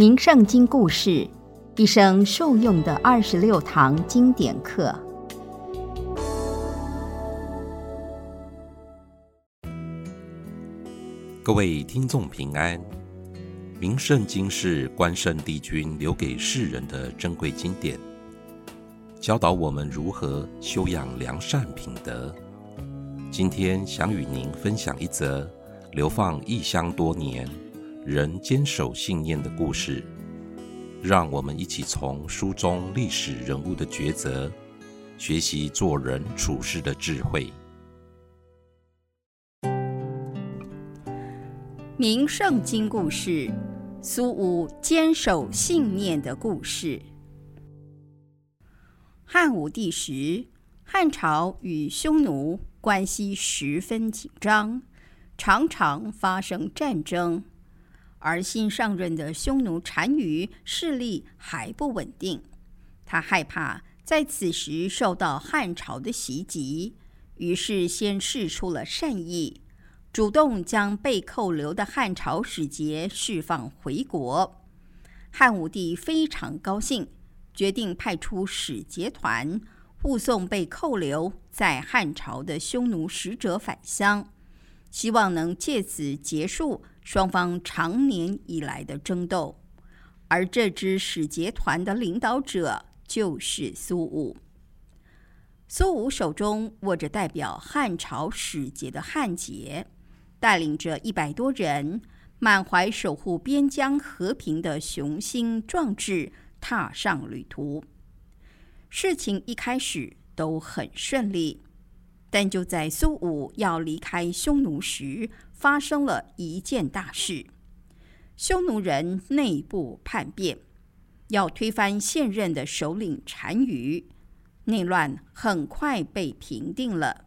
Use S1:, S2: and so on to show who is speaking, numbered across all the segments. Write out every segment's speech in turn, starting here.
S1: 名圣经故事，一生受用的二十六堂经典课。
S2: 各位听众平安，名圣经是关圣帝君留给世人的珍贵经典，教导我们如何修养良善品德。今天想与您分享一则流放异乡多年。人坚守信念的故事，让我们一起从书中历史人物的抉择，学习做人处事的智慧。
S1: 名圣经故事：苏武坚守信念的故事。汉武帝时，汉朝与匈奴关系十分紧张，常常发生战争。而新上任的匈奴单于势力还不稳定，他害怕在此时受到汉朝的袭击，于是先示出了善意，主动将被扣留的汉朝使节释放回国。汉武帝非常高兴，决定派出使节团护送被扣留在汉朝的匈奴使者返乡，希望能借此结束。双方长年以来的争斗，而这支使节团的领导者就是苏武。苏武手中握着代表汉朝使节的汉节，带领着一百多人，满怀守护边疆和平的雄心壮志，踏上旅途。事情一开始都很顺利。但就在苏武要离开匈奴时，发生了一件大事：匈奴人内部叛变，要推翻现任的首领单于。内乱很快被平定了，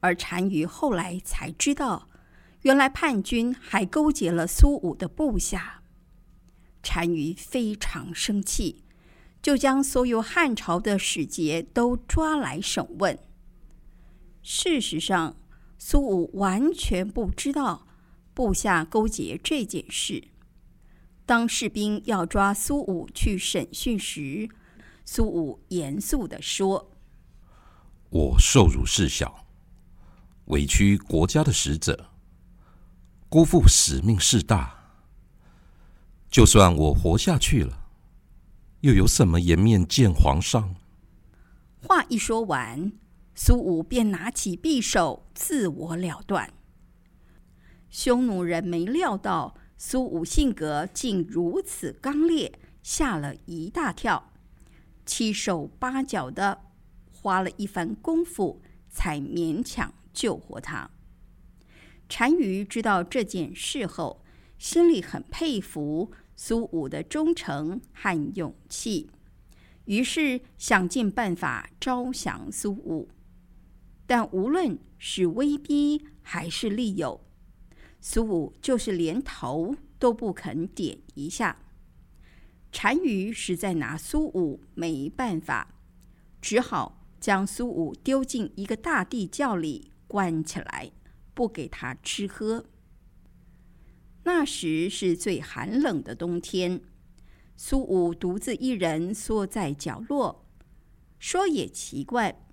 S1: 而单于后来才知道，原来叛军还勾结了苏武的部下。单于非常生气，就将所有汉朝的使节都抓来审问。事实上，苏武完全不知道部下勾结这件事。当士兵要抓苏武去审讯时，苏武严肃地说：“
S2: 我受辱事小，委屈国家的使者，辜负使命事大。就算我活下去了，又有什么颜面见皇上？”
S1: 话一说完。苏武便拿起匕首自我了断。匈奴人没料到苏武性格竟如此刚烈，吓了一大跳，七手八脚的，花了一番功夫才勉强救活他。单于知道这件事后，心里很佩服苏武的忠诚和勇气，于是想尽办法招降苏武。但无论是威逼还是利诱，苏武就是连头都不肯点一下。单于实在拿苏武没办法，只好将苏武丢进一个大地窖里关起来，不给他吃喝。那时是最寒冷的冬天，苏武独自一人缩在角落。说也奇怪。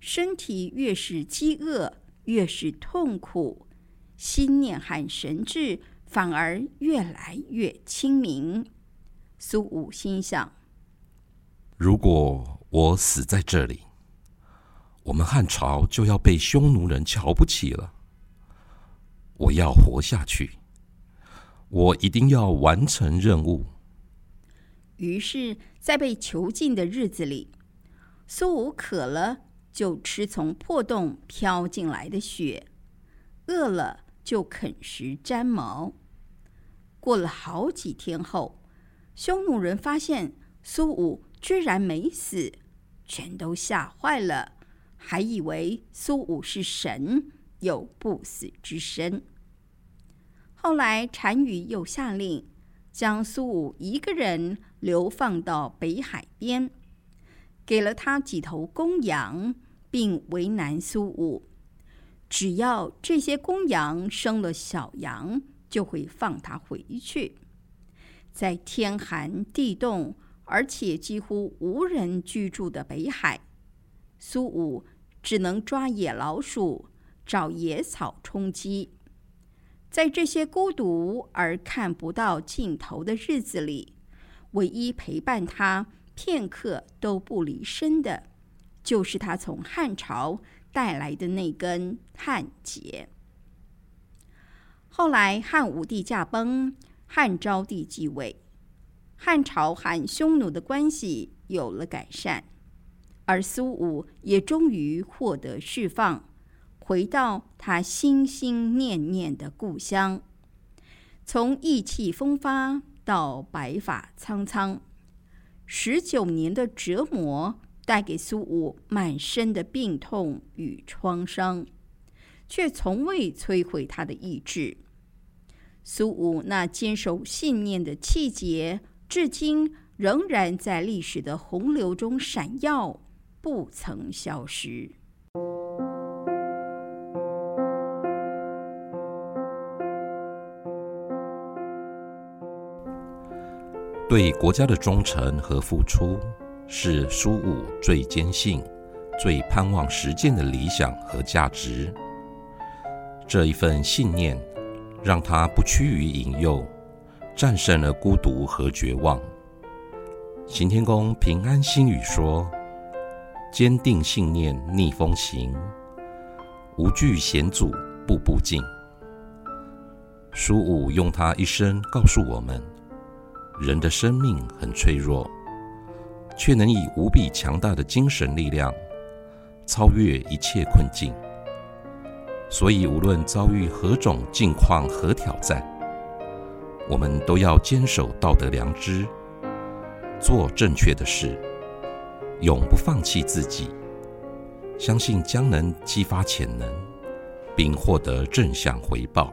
S1: 身体越是饥饿，越是痛苦，心念和神智反而越来越清明。苏武心想：
S2: 如果我死在这里，我们汉朝就要被匈奴人瞧不起了。我要活下去，我一定要完成任务。
S1: 于是，在被囚禁的日子里，苏武渴了。就吃从破洞飘进来的雪，饿了就啃食粘毛。过了好几天后，匈奴人发现苏武居然没死，全都吓坏了，还以为苏武是神，有不死之身。后来单于又下令将苏武一个人流放到北海边，给了他几头公羊。并为难苏武，只要这些公羊生了小羊，就会放他回去。在天寒地冻，而且几乎无人居住的北海，苏武只能抓野老鼠、找野草充饥。在这些孤独而看不到尽头的日子里，唯一陪伴他片刻都不离身的，就是他从汉朝带来的那根汉节。后来汉武帝驾崩，汉昭帝继位，汉朝和匈奴的关系有了改善，而苏武也终于获得释放，回到他心心念念的故乡。从意气风发到白发苍苍，十九年的折磨带给苏武满身的病痛与创伤，却从未摧毁他的意志。苏武那坚守信念的气节，至今仍然在历史的洪流中闪耀，不曾消失。
S2: 对国家的忠诚和付出，是苏武最坚信、最盼望实践的理想和价值。这一份信念。让他不屈于引诱，战胜了孤独和绝望。行天宫平安心语说：“坚定信念逆风行，无惧险阻步步进。”苏武用他一生告诉我们：人的生命很脆弱，却能以无比强大的精神力量超越一切困境。所以，无论遭遇何种境况和挑战，我们都要坚守道德良知，做正确的事，永不放弃自己，相信将能激发潜能，并获得正向回报。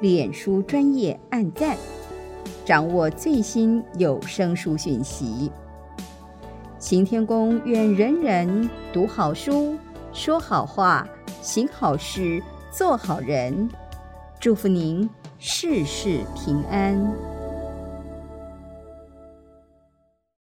S1: 脸书专业按赞，掌握最新有声书讯息。行天宫愿人人读好书，说好话，行好事，做好人。祝福您事事平安。